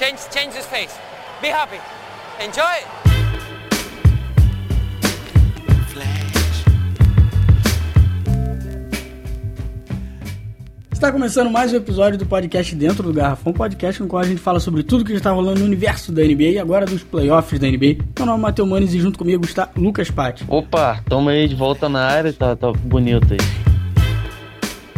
Change, change his face. Be happy. Enjoy. Está começando mais um episódio do podcast Dentro do Garrafão, podcast no qual a gente fala sobre tudo que está rolando no universo da NBA e agora dos playoffs da NBA. Meu nome é Matheus Manes e junto comigo está Lucas Patti. Opa, tamo aí de volta na área, tá, tá bonito aí.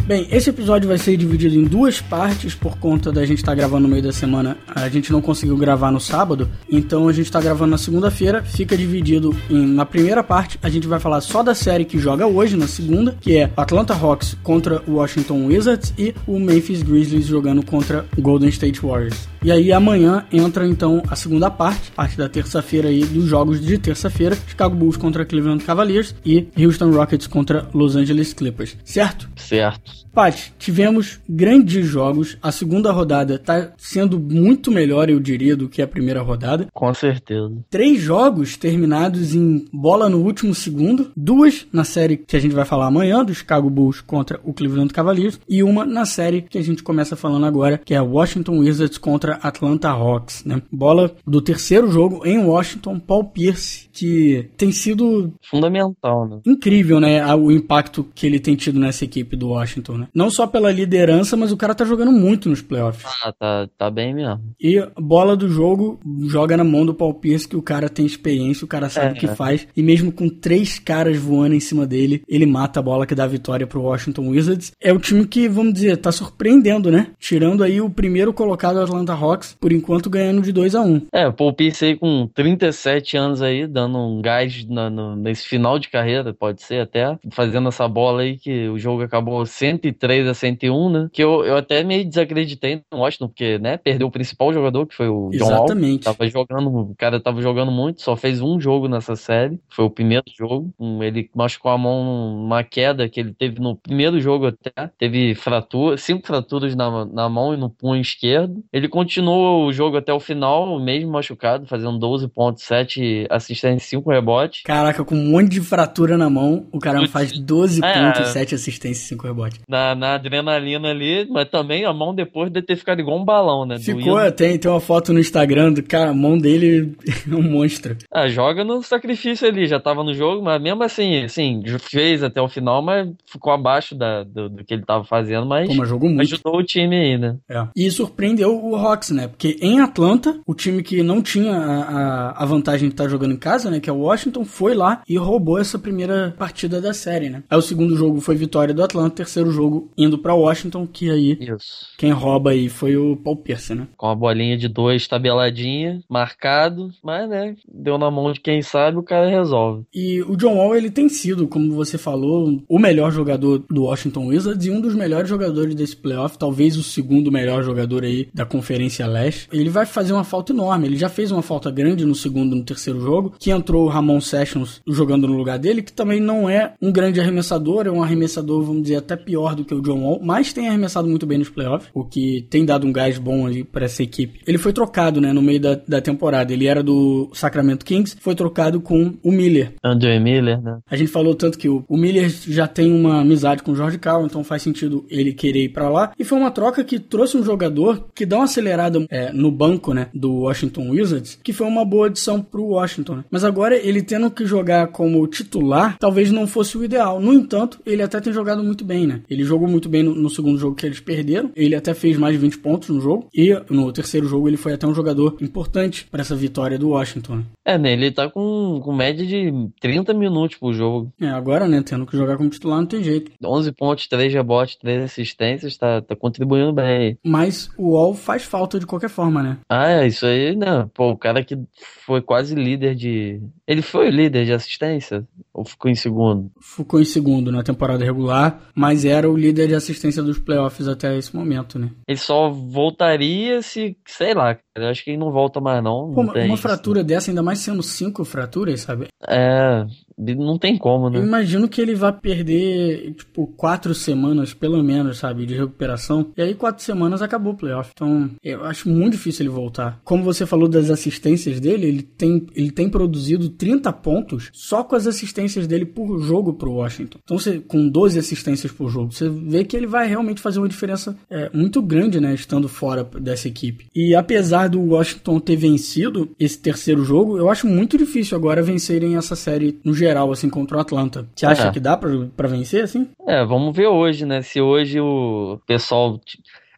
Bem, esse episódio vai ser dividido em duas partes por conta da gente estar tá gravando no meio da semana. A gente não conseguiu gravar no sábado, então a gente está gravando na segunda-feira. Fica dividido em, na primeira parte, a gente vai falar só da série que joga hoje, na segunda, que é Atlanta Hawks contra o Washington Wizards e o Memphis Grizzlies jogando contra o Golden State Warriors. E aí amanhã entra então a segunda parte, parte da terça-feira aí dos jogos de terça-feira, Chicago Bulls contra Cleveland Cavaliers e Houston Rockets contra Los Angeles Clippers, certo? Certo. Pat, tivemos grandes jogos. A segunda rodada tá sendo muito melhor, eu diria, do que a primeira rodada. Com certeza. Três jogos terminados em bola no último segundo. Duas na série que a gente vai falar amanhã, do Chicago Bulls contra o Cleveland Cavaliers. E uma na série que a gente começa falando agora, que é Washington Wizards contra Atlanta Hawks. Né? Bola do terceiro jogo em Washington, Paul Pierce, que tem sido... Fundamental, né? Incrível, né? O impacto que ele tem tido nessa equipe do Washington, né? né? Não só pela liderança, mas o cara tá jogando muito nos playoffs. Ah, tá, tá bem mesmo. E bola do jogo joga na mão do Paul Pierce, que o cara tem experiência, o cara sabe é, o que é. faz. E mesmo com três caras voando em cima dele, ele mata a bola que dá a vitória pro Washington Wizards. É o time que, vamos dizer, tá surpreendendo, né? Tirando aí o primeiro colocado Atlanta Hawks, por enquanto ganhando de 2 a 1 um. É, o Paul Pierce aí com 37 anos aí, dando um gás na, no, nesse final de carreira, pode ser até, fazendo essa bola aí que o jogo acabou 130 103 a 101, né? Que eu, eu até meio desacreditei no Washington, porque, né, perdeu o principal jogador, que foi o John Exatamente. Wall. Tava jogando, o cara tava jogando muito, só fez um jogo nessa série, foi o primeiro jogo. Ele machucou a mão numa queda que ele teve no primeiro jogo até, teve fratura, cinco fraturas na, na mão e no punho esquerdo. Ele continuou o jogo até o final, mesmo machucado, fazendo 12 pontos, 7 assistências, 5 rebotes. Caraca, com um monte de fratura na mão, o cara faz 12 é, pontos, 7 assistências e 5 rebotes. Na, na, adrenalina ali, mas também a mão depois de ter ficado igual um balão, né? Ficou, tem, tem uma foto no Instagram do cara, a mão dele é um monstro. Ah, joga no sacrifício ali, já tava no jogo, mas mesmo assim, assim, fez até o final, mas ficou abaixo da, do, do que ele tava fazendo, mas, Pô, mas jogou muito. ajudou o time aí, né? É. E surpreendeu o Hawks, né? Porque em Atlanta, o time que não tinha a, a, a vantagem de estar tá jogando em casa, né? Que é o Washington, foi lá e roubou essa primeira partida da série, né? Aí o segundo jogo foi vitória do Atlanta, terceiro jogo indo para Washington, que aí Isso. quem rouba aí foi o Paul Pierce, né? Com a bolinha de dois tabeladinha, marcado, mas né, deu na mão de quem sabe, o cara resolve. E o John Wall, ele tem sido, como você falou, o melhor jogador do Washington Wizards e um dos melhores jogadores desse playoff, talvez o segundo melhor jogador aí da Conferência Leste. Ele vai fazer uma falta enorme, ele já fez uma falta grande no segundo e no terceiro jogo, que entrou o Ramon Sessions jogando no lugar dele, que também não é um grande arremessador, é um arremessador, vamos dizer, até pior do do que o John Wall, mas tem arremessado muito bem nos playoffs, o que tem dado um gás bom ali para essa equipe. Ele foi trocado, né, no meio da, da temporada. Ele era do Sacramento Kings, foi trocado com o Miller. Andrew Miller, né? A gente falou tanto que o, o Miller já tem uma amizade com o George Karl, então faz sentido ele querer ir para lá. E foi uma troca que trouxe um jogador que dá uma acelerada é, no banco, né, do Washington Wizards, que foi uma boa adição pro Washington. Né? Mas agora ele tendo que jogar como titular, talvez não fosse o ideal. No entanto, ele até tem jogado muito bem, né? Ele jogou muito bem no, no, segundo jogo que eles perderam. Ele até fez mais de 20 pontos no jogo. E no terceiro jogo ele foi até um jogador importante para essa vitória do Washington. É, né? Ele tá com, com média de 30 minutos por jogo. É, agora, né? Tendo que jogar como titular não tem jeito. 11 pontos, 3 rebotes, 3 assistências, tá, tá contribuindo bem. Mas o Wall faz falta de qualquer forma, né? Ah, é, isso aí, né? Pô, o cara que foi quase líder de. Ele foi líder de assistência? Ou ficou em segundo? Ficou em segundo na temporada regular, mas era o líder de assistência dos playoffs até esse momento, né? Ele só voltaria se, sei lá, eu acho que ele não volta mais não. Pô, não uma, uma fratura dessa, ainda mais sendo cinco fraturas, sabe? É, não tem como, né? Eu imagino que ele vai perder, tipo, quatro semanas, pelo menos, sabe, de recuperação. E aí, quatro semanas acabou o playoff. Então, eu acho muito difícil ele voltar. Como você falou das assistências dele, ele tem, ele tem produzido 30 pontos só com as assistências dele por jogo pro Washington. Então, você, com 12 assistências por jogo, você vê que ele vai realmente fazer uma diferença é, muito grande, né, estando fora dessa equipe. E apesar apesar do Washington ter vencido esse terceiro jogo, eu acho muito difícil agora vencerem essa série no geral, assim, contra o Atlanta. Você acha É. que dá pra vencer, assim? É, vamos ver hoje, né? Se hoje o pessoal.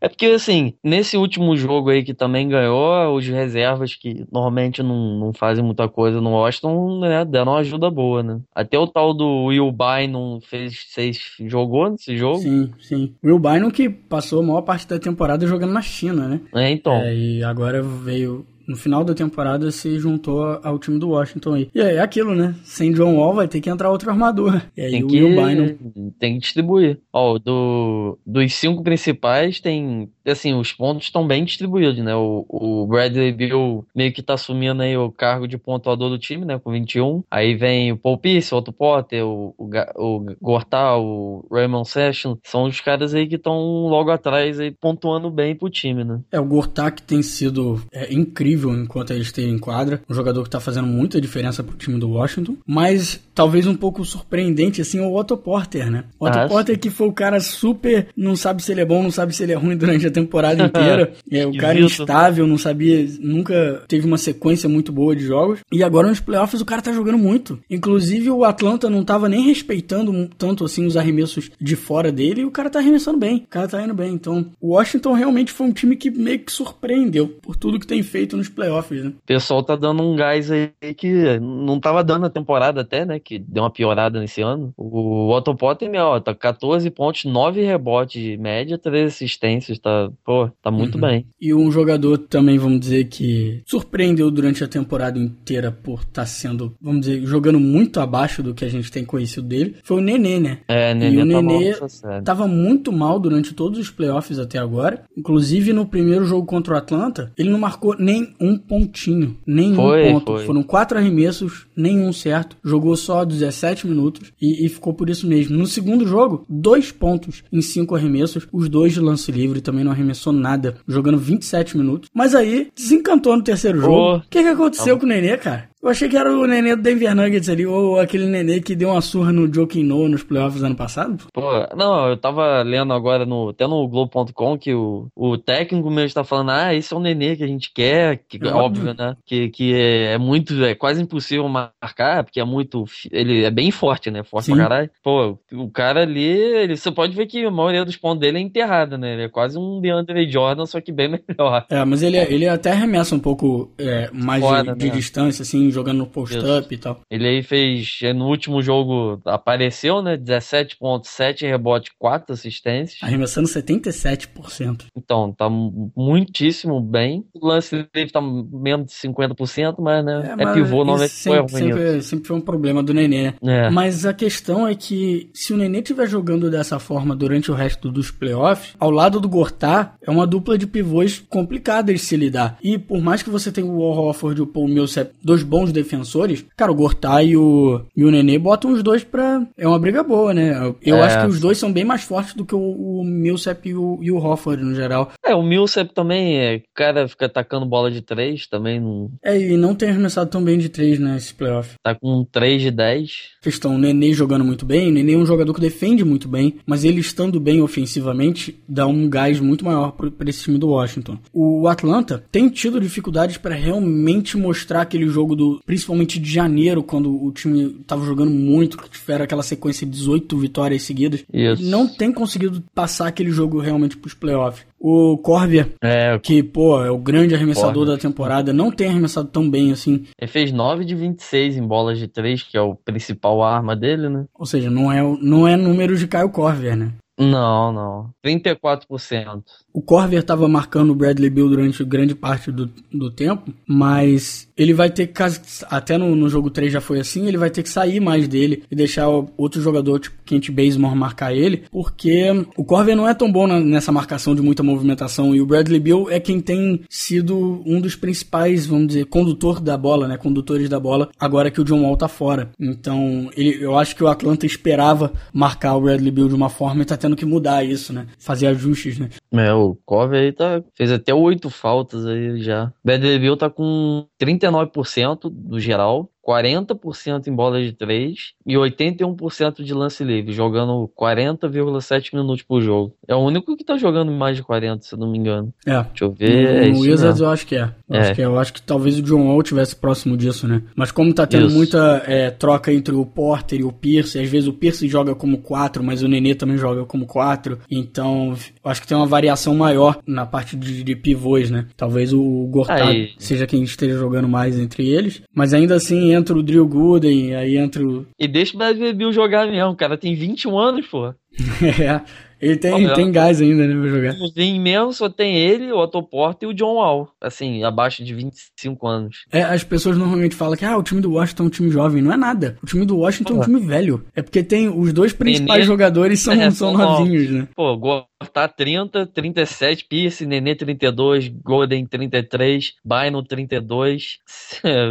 É porque, assim, nesse último jogo aí que também ganhou, os reservas que normalmente não, não fazem muita coisa no Washington, né? Deram uma ajuda boa, né? Até o tal do Will Bynum fez, fez, jogou nesse jogo. Sim, sim. Will Bynum que passou a maior parte da temporada jogando na China, né? É, então. É, e agora veio. No final da temporada se juntou ao time do Washington aí. E aí é aquilo, né? Sem John Wall vai ter que entrar outro armador. E aí Tem o que, Will Bynum. tem que distribuir. Ó, do, dos cinco principais, tem. Assim, os pontos estão bem distribuídos, né? O, o Bradley Bill meio que tá assumindo aí o cargo de pontuador do time, né? Com 21. Aí vem o Paul Pierce, o Otto Potter, o, o, o Gortal, o Raymond Session. São os caras aí que estão logo atrás aí pontuando bem pro time, né? É, o Gortak tem sido é, incrível enquanto ele esteve em quadra. Um jogador que tá fazendo muita diferença pro time do Washington. Mas talvez um pouco surpreendente, assim, é o Otto Porter, né? O Otto Ah, Porter que foi o cara super. Não sabe se ele é bom, não sabe se ele é ruim durante a temporada inteira. é, o cara instável, não sabia. Nunca teve uma sequência muito boa de jogos. E agora nos playoffs o cara tá jogando muito. Inclusive o Atlanta não tava nem respeitando tanto assim os arremessos de fora dele. E o cara tá arremessando bem. O cara tá indo bem. Então o Washington realmente foi um time que meio que surpreendeu por tudo que tem feito nos playoffs, né? O pessoal tá dando um gás aí que não tava dando na temporada até, né? Que deu uma piorada nesse ano. O Otto Potter, meu, ó, tá 14 pontos, 9 rebotes de média, 3 assistências, tá, pô, tá muito Uhum. bem. E um jogador também, vamos dizer, que surpreendeu durante a temporada inteira por estar sendo, vamos dizer, jogando muito abaixo do que a gente tem conhecido dele, foi o Nenê, né? É, E Nenê o tá Nenê. Tava muito mal durante todos os playoffs até agora. Inclusive no primeiro jogo contra o Atlanta, ele não marcou nem um pontinho. Nem Foi, ponto. foi. Foram quatro arremessos, nenhum certo. Jogou só 17 minutos e, e ficou por isso mesmo. No segundo jogo, dois pontos em cinco arremessos, os dois de lance livre, também não arremessou nada, jogando 27 minutos. Mas aí, desencantou no terceiro jogo. O que, que aconteceu com o Nenê, cara? Eu achei que era o Nenê do Denver Nuggets ali, ou aquele Nenê que deu uma surra no Joakim Noah nos playoffs ano passado. Pô, não, eu tava lendo agora no, até no Globo.com que o, o técnico mesmo está falando, ah, esse é o Nenê que a gente quer, que É óbvio, óbvio. né? Que, que é, é muito, é quase impossível marcar, porque é muito, ele é bem forte, né? Forte Sim. pra caralho. Pô, o cara ali, ele, você pode ver que a maioria dos pontos dele é enterrada, né? Ele é quase um DeAndre Jordan, só que bem melhor. É, mas ele, ele até arremessa um pouco é, mais de, Fora, de né? distância, assim, jogando no post-up e tal. Ele aí fez, no último jogo apareceu, né? 17 pontos, 7 rebotes, 4 assistências. Arremessando 77%. Então, tá mu- muitíssimo bem. O lance livre tá menos de 50%, mas né, é, mas pivô, não é sempre, ruim. sempre, sempre foi um problema do Nenê, né? É. Mas a questão é que se o Nenê estiver jogando dessa forma durante o resto dos playoffs, ao lado do Gortá, é uma dupla de pivôs complicada de se lidar. E por mais que você tenha o Al Horford e o Paul Millsap, dois bons defensores, cara, o Gortá e o, e o Nenê botam os dois pra... É uma briga boa, né? Eu, É. acho que os dois são bem mais fortes do que o, o Millsap e o, e o Horford no geral. É, o Millsap também, é, o cara fica atacando bola de 3, também não, É, e não tem arremessado tão bem de três nesse playoff. tá com 3 de 10. questão, o Nenê jogando muito bem, o Nenê é um jogador que defende muito bem, mas ele estando bem ofensivamente dá um gás muito maior para esse time do Washington. O Atlanta tem tido dificuldades para realmente mostrar aquele jogo do, principalmente de janeiro, quando o time tava jogando muito, que tiveram aquela sequência de 18 vitórias seguidas. Isso. Não tem conseguido passar aquele jogo realmente pros playoffs. O Corvia, É, que, pô, é o grande arremessador Corvia. da temporada, não tem arremessado tão bem assim. ele fez 9 de 26 em bolas de 3, que é o principal arma dele, né? Ou seja, não é, não é número de Caio Corver, né? Não, não. 34%. O Corver estava marcando o Bradley Bill durante grande parte do, do tempo, mas ele vai ter que, até no, no jogo 3 já foi assim, ele vai ter que sair mais dele e deixar outro jogador, tipo Kent Bazemore, marcar ele, porque o Corver não é tão bom na- nessa marcação de muita movimentação e o Bradley Bill é quem tem sido um dos principais, vamos dizer, condutor da bola, né, condutores da bola, agora que o John Wall tá fora. Então, ele, eu acho que o Atlanta esperava marcar o Bradley Bill de uma forma e tá tendo que mudar isso, né, fazer ajustes, né. É, o Cove aí tá, fez até oito faltas aí já. Bill tá com 39% do geral, 40% em bola de 3 e 81% de lance livre, jogando 40,7 minutos por jogo. É o único que tá jogando mais de 40, se eu não me engano. É. Deixa eu ver. No, no Wizards eu acho que é. Eu, é. Acho que é. eu acho que talvez o John Wall tivesse próximo disso, né? Mas como tá tendo Isso. muita é, troca entre o Porter e o Pierce, às vezes o Pierce joga como 4, mas o Nenê também joga como 4. Então, acho que tem uma variação maior na parte de, de pivôs, né? Talvez o Gortat seja quem esteja jogando mais entre eles. Mas ainda assim entra o Drew Gooden, aí entra o. E deixa o Bradley Bill jogar mesmo, o cara tem 21 anos, pô. é. Ele tem, tem gás ainda, né, pra jogar. Em mesmo só tem ele, o Otto Porter e o John Wall, assim, abaixo de 25 anos. É, as pessoas normalmente falam que ah, o time do Washington é um time jovem. Não é nada. O time do Washington é um time velho. É porque tem os dois principais Nenê, jogadores são, é, são novinhos, né? Pô, tá 30, 37, Pierce, Nenê 32, Golden 33, Bynum 32.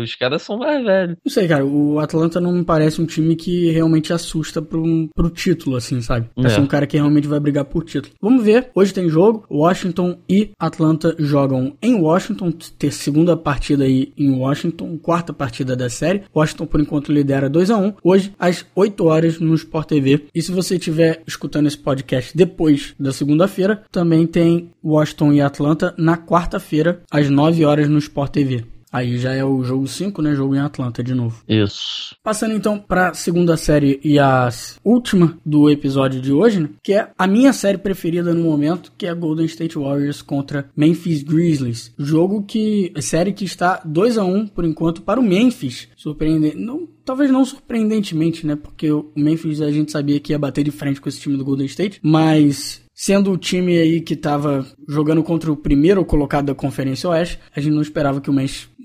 Os caras são mais velhos. Não sei, cara, o Atlanta não me parece um time que realmente assusta pro, pro título, assim, sabe? É. um cara que realmente vai brigar por título. Vamos ver, hoje tem jogo, Washington e Atlanta jogam em Washington, ter segunda partida aí em Washington, quarta partida da série. Washington, por enquanto, lidera 2 a 1 hoje às 8 horas no Sport TV. E se você estiver escutando esse podcast depois da segunda-feira, também tem Washington e Atlanta na quarta-feira, às 9 horas no Sport TV. Aí já é o jogo 5, né? Jogo em Atlanta de novo. Isso. Passando então para a segunda série e a última do episódio de hoje, né? Que é a minha série preferida no momento, que é Golden State Warriors contra Memphis Grizzlies. Jogo que. série que está 2 a 1 um, por enquanto para o Memphis. Surpreendente. Não, talvez não surpreendentemente, né? Porque o Memphis a gente sabia que ia bater de frente com esse time do Golden State. Mas Sendo o time aí que estava jogando contra o primeiro colocado da Conferência Oeste, a gente não esperava que o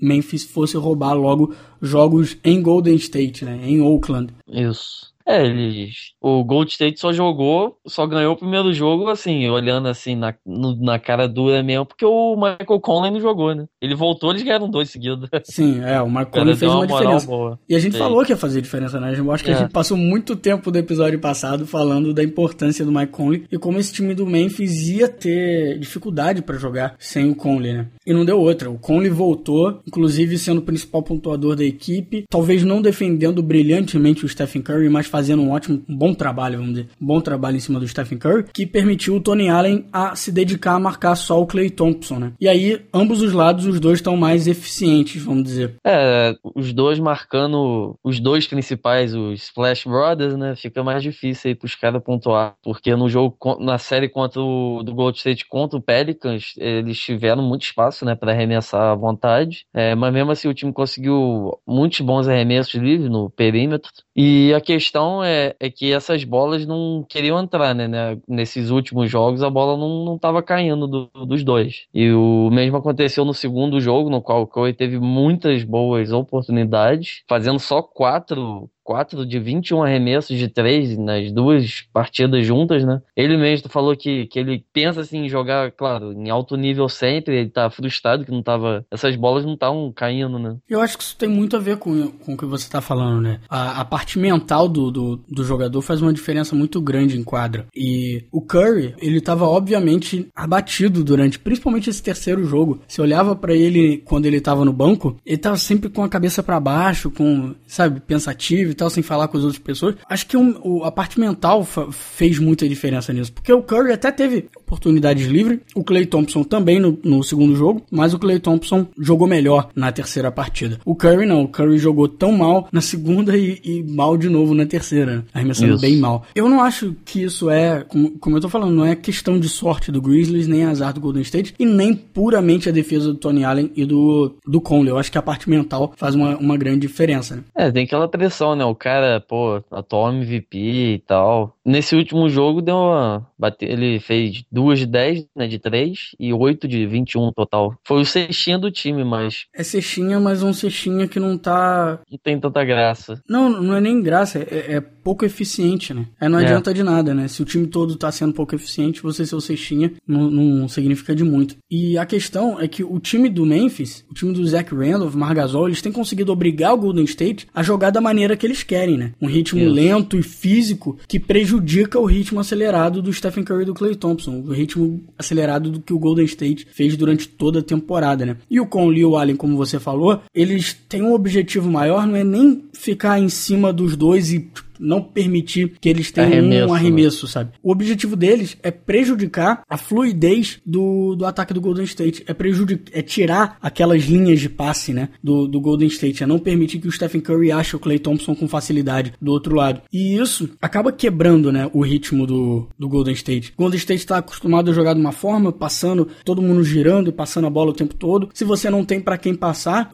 Memphis fosse roubar logo jogos em Golden State, né? Em Oakland. Isso. É, eles. O Gold State só jogou, só ganhou o primeiro jogo, assim, olhando assim na, no, na cara dura mesmo, porque o Michael Conley não jogou, né? Ele voltou, eles ganharam dois seguidos. Sim, é, o Michael Conley fez uma, uma diferença. Boa. E a gente falou que ia fazer diferença, né? Eu acho que é. a gente passou muito tempo do episódio passado falando da importância do Mike Conley e como esse time do Memphis ia ter dificuldade para jogar sem o Conley, né? E não deu outra. O Conley voltou, inclusive sendo o principal pontuador da equipe, talvez não defendendo brilhantemente o Stephen Curry, mas fazendo fazendo um ótimo, um bom trabalho, vamos dizer, um bom trabalho em cima do Stephen Curry, que permitiu o Tony Allen a se dedicar a marcar só o Clay Thompson, né? E aí, ambos os lados, os dois estão mais eficientes, vamos dizer. É, os dois marcando os dois principais, os Splash Brothers, né? Fica mais difícil aí pros caras pontuar, porque no jogo, na série contra o do Gold State contra o Pelicans, eles tiveram muito espaço, né, para arremessar à vontade, é, mas mesmo assim o time conseguiu muitos bons arremessos livres no perímetro, e a questão é, é que essas bolas não queriam entrar, né, né? Nesses últimos jogos a bola não, não tava caindo do, dos dois. E o mesmo aconteceu no segundo jogo, no qual o Curry teve muitas boas oportunidades, fazendo só quatro 4 de 21 arremessos de 3 nas duas partidas juntas, né? Ele mesmo falou que, que ele pensa assim em jogar, claro, em alto nível sempre, ele tá frustrado que não tava. Essas bolas não estavam caindo, né? Eu acho que isso tem muito a ver com, com o que você tá falando, né? A, a parte mental do, do, do, jogador faz uma diferença muito grande em quadra. E o Curry, ele tava obviamente abatido durante, principalmente esse terceiro jogo. Você olhava para ele quando ele tava no banco, ele tava sempre com a cabeça para baixo, com, sabe, pensativo tal, sem falar com as outras pessoas. Acho que um, o, a parte mental fez muita diferença nisso. Porque o Curry até teve oportunidades livres, o Clay Thompson também no, no segundo jogo, mas o Clay Thompson jogou melhor na terceira partida. O Curry não, o Curry jogou tão mal na segunda e, e mal de novo na terceira, arremessando isso. bem mal. Eu não acho que isso é, como, como eu tô falando, não é questão de sorte do Grizzlies, nem azar do Golden State, e nem puramente a defesa do Tony Allen e do, do Conley. Eu acho que a parte mental faz uma, uma grande diferença. Né? É, tem aquela pressão, né? O cara, pô, atual MVP e tal. Nesse último jogo deu uma. Ele fez duas de 10, né? De 3 e 8 de 21 total. Foi o cestinha do time, mas. É cestinha, mas um cestinha que não tá. Não tem tanta graça. Não, não é nem graça, é, é pouco eficiente, né? Aí não é. adianta de nada, né? Se o time todo tá sendo pouco eficiente, você ser o cestinha não, não significa de muito. E a questão é que o time do Memphis, o time do Zach Randolph, Margasol, eles têm conseguido obrigar o Golden State a jogar da maneira que eles querem, né? Um ritmo lento e físico que prejudica prejudica o ritmo acelerado do Stephen Curry e do Clay Thompson, o ritmo acelerado do que o Golden State fez durante toda a temporada, né? E o Conley e o Allen, como você falou, eles têm um objetivo maior, não é nem ficar em cima dos dois e não permitir que eles tenham arremesso, um arremesso, né? sabe? O objetivo deles é prejudicar a fluidez do, do ataque do Golden State, é prejudicar, é tirar aquelas linhas de passe, né, do, do Golden State, é não permitir que o Stephen Curry ache o Clay Thompson com facilidade do outro lado. E isso acaba quebrando, né, o ritmo do, do Golden State. O Golden State está acostumado a jogar de uma forma, passando, todo mundo girando e passando a bola o tempo todo. Se você não tem para quem passar,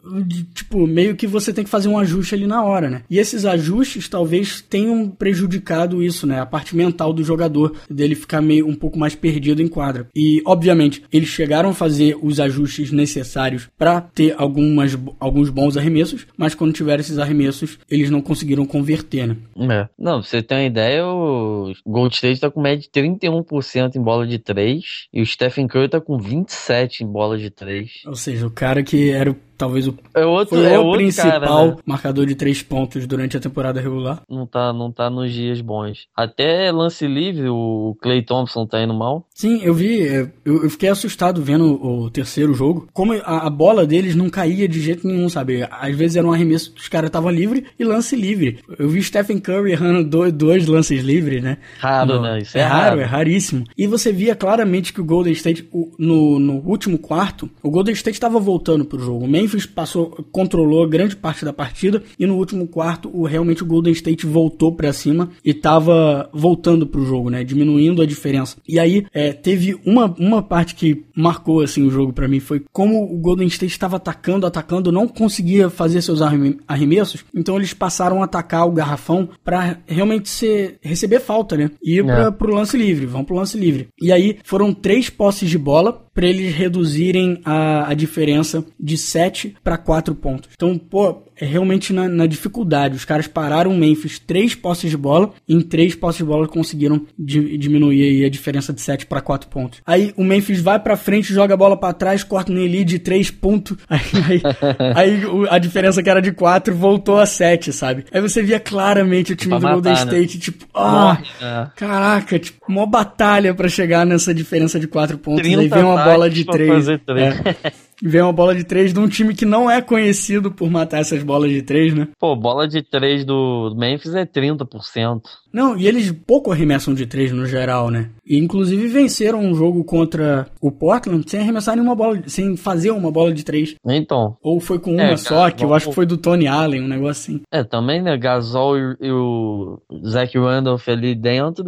tipo, meio que você tem que fazer um ajuste ali na hora, né? E esses ajustes talvez tenham prejudicado isso, né? A parte mental do jogador, dele ficar meio um pouco mais perdido em quadra. E, obviamente, eles chegaram a fazer os ajustes necessários para ter algumas, alguns bons arremessos, mas quando tiveram esses arremessos, eles não conseguiram converter, né? É. Não, pra você ter uma ideia, o Gold State tá com média de 31% em bola de 3 e o Stephen Curry tá com 27 em bola de 3. Ou seja, o cara que era o talvez o, é outro, é o principal cara, né? marcador de três pontos durante a temporada regular. Não tá, não tá nos dias bons. Até lance livre, o Clay Thompson tá indo mal. Sim, eu vi, é, eu, eu fiquei assustado vendo o terceiro jogo. Como a, a, bola deles não caía de jeito nenhum, sabe? Às vezes era um arremesso, os caras estavam livre e lance livre. Eu vi Stephen Curry errando dois, dois lances livres, né? Raro, no, né? Isso é, é raro, raro, é raríssimo. E você via claramente que o Golden State, no, no último quarto, o Golden State estava voltando pro jogo. O Memphis passou controlou grande parte da partida e no último quarto o realmente o Golden State voltou para cima e tava voltando pro jogo, né, diminuindo a diferença. E aí é, teve uma, uma parte que marcou assim o jogo para mim foi como o Golden State estava atacando, atacando, não conseguia fazer seus arremessos, então eles passaram a atacar o garrafão para realmente ser, receber falta, né, e ir é. para pro lance livre, vão pro lance livre. E aí foram três posses de bola para eles reduzirem a, a diferença de 7 para 4 pontos. Então, pô, é realmente na, na, dificuldade. Os caras pararam o Memphis três posses de bola, e em três posses de bola conseguiram di, diminuir a diferença de 7 para 4 pontos. Aí o Memphis vai para frente, joga a bola para trás, corta no lead de 3 pontos. Aí, aí, aí, a diferença que era de 4 voltou a 7, sabe? Aí você via claramente o time pra do matar, Golden né? State, tipo, ah, oh, caraca, tipo, uma batalha para chegar nessa diferença de 4 pontos. Aí vem uma bola de 3. É vem uma bola de três de um time que não é conhecido por matar essas bolas de três, né? Pô, bola de três do Memphis é 30%. Não, e eles pouco arremessam de três no geral, né? E inclusive venceram um jogo contra o Portland sem arremessar nenhuma bola, sem fazer uma bola de três. Então. Ou foi com uma é, só, que eu acho que foi do Tony Allen, um negócio assim. É, também, né? Gasol e, e o Zach Randolph ali dentro.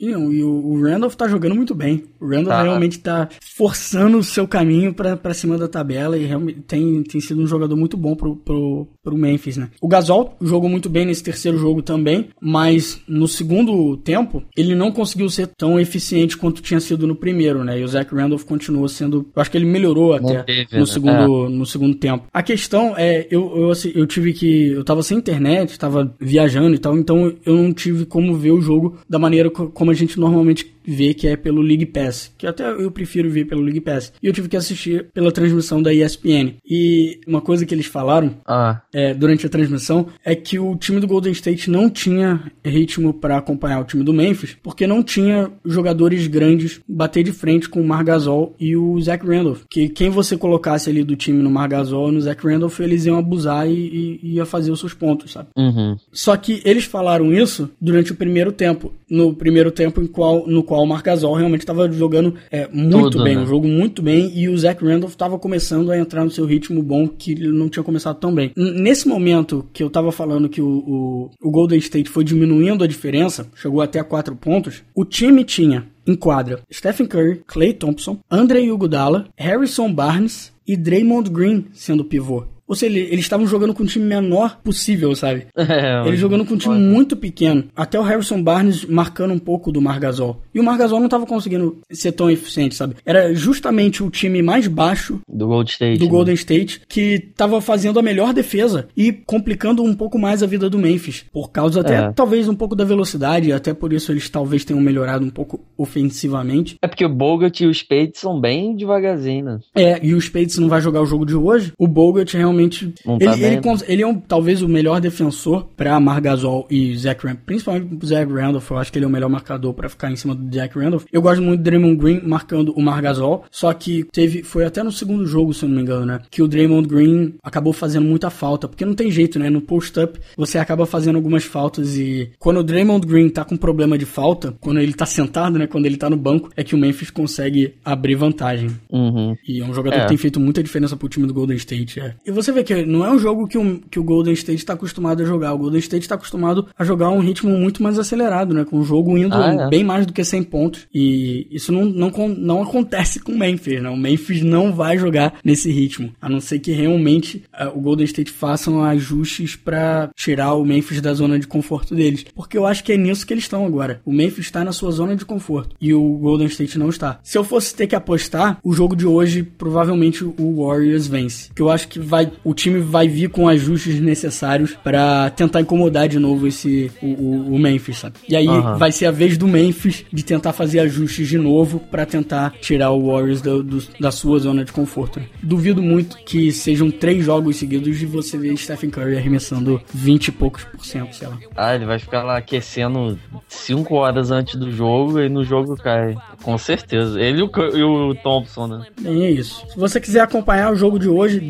E, e o, o, Randolph tá jogando muito bem. O Randolph tá. realmente tá forçando o seu caminho para cima da tabela e realmente tem, tem sido um jogador muito bom pro, pro, pro Memphis, né? O Gasol jogou muito bem nesse terceiro jogo também, mas no no segundo tempo, ele não conseguiu ser tão eficiente quanto tinha sido no primeiro, né? E o Zach Randolph continuou sendo. Eu acho que ele melhorou até no, né? segundo, é. no segundo tempo. A questão é, eu, eu, assim, eu tive que. Eu tava sem internet, tava viajando e tal, então eu não tive como ver o jogo da maneira como a gente normalmente ver que é pelo League Pass, que até eu prefiro ver pelo League Pass. E eu tive que assistir pela transmissão da ESPN. E uma coisa que eles falaram ah. é, durante a transmissão é que o time do Golden State não tinha ritmo para acompanhar o time do Memphis, porque não tinha jogadores grandes bater de frente com o Margasol e o Zach Randolph. Que quem você colocasse ali do time no Margasol e no Zach Randolph, eles iam abusar e, e ia fazer os seus pontos, sabe? Uhum. Só que eles falaram isso durante o primeiro tempo. No primeiro tempo em qual, no qual qual o Marc Gasol realmente estava jogando é, muito Tudo, bem, né? um jogo muito bem, e o Zach Randolph estava começando a entrar no seu ritmo bom que ele não tinha começado tão bem. Nesse momento que eu estava falando que o, o, o Golden State foi diminuindo a diferença, chegou até a quatro pontos, o time tinha em quadra Stephen Curry, Clay Thompson, Andre Iguodala, Harrison Barnes e Draymond Green sendo pivô. Ou seja, eles estavam jogando com o time menor possível, sabe? É, eles jogando com um time muito pequeno. Até o Harrison Barnes marcando um pouco do Margasol. E o Margasol não estava conseguindo ser tão eficiente, sabe? Era justamente o time mais baixo do Golden State, do né? Golden State que estava fazendo a melhor defesa e complicando um pouco mais a vida do Memphis. Por causa até, é. talvez, um pouco da velocidade. Até por isso eles talvez tenham melhorado um pouco ofensivamente. É porque o Bogut e o Spades são bem devagarzinho, né? É, e o Spades não vai jogar o jogo de hoje. O Bogut realmente realmente. Não ele, tá ele, ele é um, talvez o melhor defensor pra Margasol e Zach Randolph, principalmente pro Zach Randolph. Eu acho que ele é o melhor marcador pra ficar em cima do Zach Randolph. Eu gosto muito do Draymond Green marcando o Margasol, só que teve. Foi até no segundo jogo, se eu não me engano, né? Que o Draymond Green acabou fazendo muita falta, porque não tem jeito, né? No post-up você acaba fazendo algumas faltas e quando o Draymond Green tá com problema de falta, quando ele tá sentado, né? Quando ele tá no banco, é que o Memphis consegue abrir vantagem. Uhum. E é um jogador É. que tem feito muita diferença pro time do Golden State. é. E você vê que não é um jogo que o, que o Golden State tá acostumado a jogar. O Golden State tá acostumado a jogar um ritmo muito mais acelerado, né? Com o jogo indo Ah, é. bem mais do que 100 pontos. E isso não, não, não acontece com o Memphis, né? O Memphis não vai jogar nesse ritmo. A não ser que realmente ah, o Golden State façam ajustes pra tirar o Memphis da zona de conforto deles. Porque eu acho que é nisso que eles estão agora. O Memphis está na sua zona de conforto. E o Golden State não está. Se eu fosse ter que apostar, o jogo de hoje, provavelmente o Warriors vence. Que eu acho que vai, o time vai vir com ajustes necessários pra tentar incomodar de novo esse o, o- o Memphis, sabe? E aí Aham. vai ser a vez do Memphis de tentar fazer ajustes de novo pra tentar tirar o Warriors do- do- da sua zona de conforto. Duvido muito que sejam três jogos seguidos de você ver Stephen Curry arremessando 20 e poucos por cento, sei lá. Ah, ele vai ficar lá aquecendo 5 horas antes do jogo e no jogo cai. Com certeza. Ele e o, e o Thompson, né? Bem, é isso. Se você quiser acompanhar o jogo de hoje,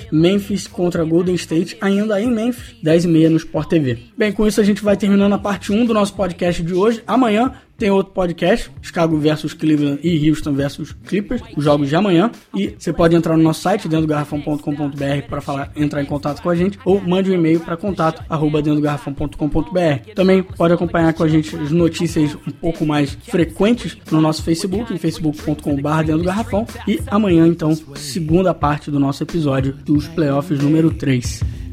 10h30, Memphis contra Golden State, ainda em Memphis, 10h30 no Sport TV. Bem, com isso a gente vai terminando a parte 1 do nosso podcast de hoje. Amanhã tem outro podcast, Chicago versus Cleveland e Houston versus Clippers, os jogos de amanhã. E você pode entrar no nosso site, dentro do garrafão.com.br, para entrar em contato com a gente, ou mande um e-mail para contato, arroba dentro do garrafão.com.br. Também pode acompanhar com a gente as notícias um pouco mais frequentes no nosso Facebook, em facebook.com.br dentro do garrafão. E amanhã, então, segunda parte do nosso episódio dos playoffs número 3.